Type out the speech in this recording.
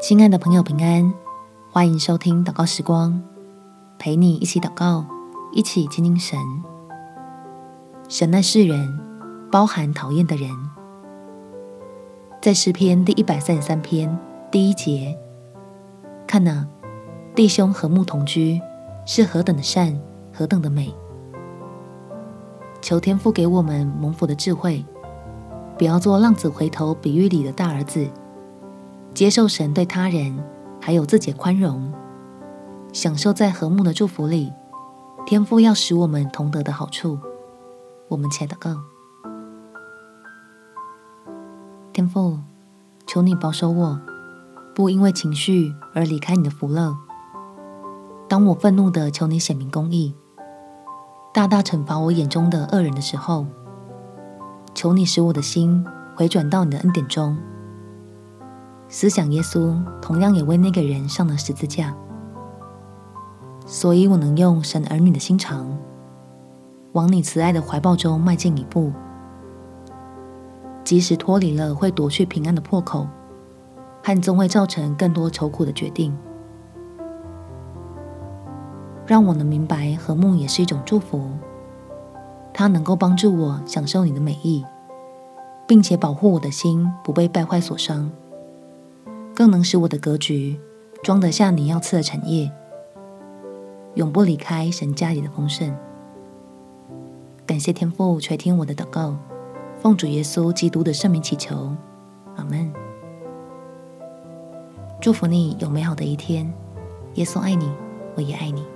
亲爱的朋友，平安，欢迎收听祷告时光，陪你一起祷告，一起亲近神。神爱世人，包含讨厌的人。在诗篇第一百三十三篇第一节，看呐，弟兄和睦同居，是何等的善，何等的美。求天父给我们蒙福的智慧，不要做浪子回头比喻里的大儿子，接受神对他人还有自己宽容，享受在和睦的祝福里。天父要使我们同得的好处，我们且得够。天父，求你保守我，不因为情绪而离开你的福乐。当我愤怒地求你显明公义。大大惩罚我眼中的恶人的时候，求你使我的心回转到你的恩典中。思想耶稣同样也为那个人上了十字架，所以我能用神儿女的心肠，往你慈爱的怀抱中迈进一步。即使脱离了会夺去平安的破口，和总会造成更多愁苦的决定。让我能明白，和睦也是一种祝福。它能够帮助我享受你的美意，并且保护我的心不被败坏所伤，更能使我的格局装得下你要赐的产业，永不离开神家里的丰盛。感谢天父垂听我的祷告，奉主耶稣基督的圣名祈求，阿门。祝福你有美好的一天。耶稣爱你，我也爱你。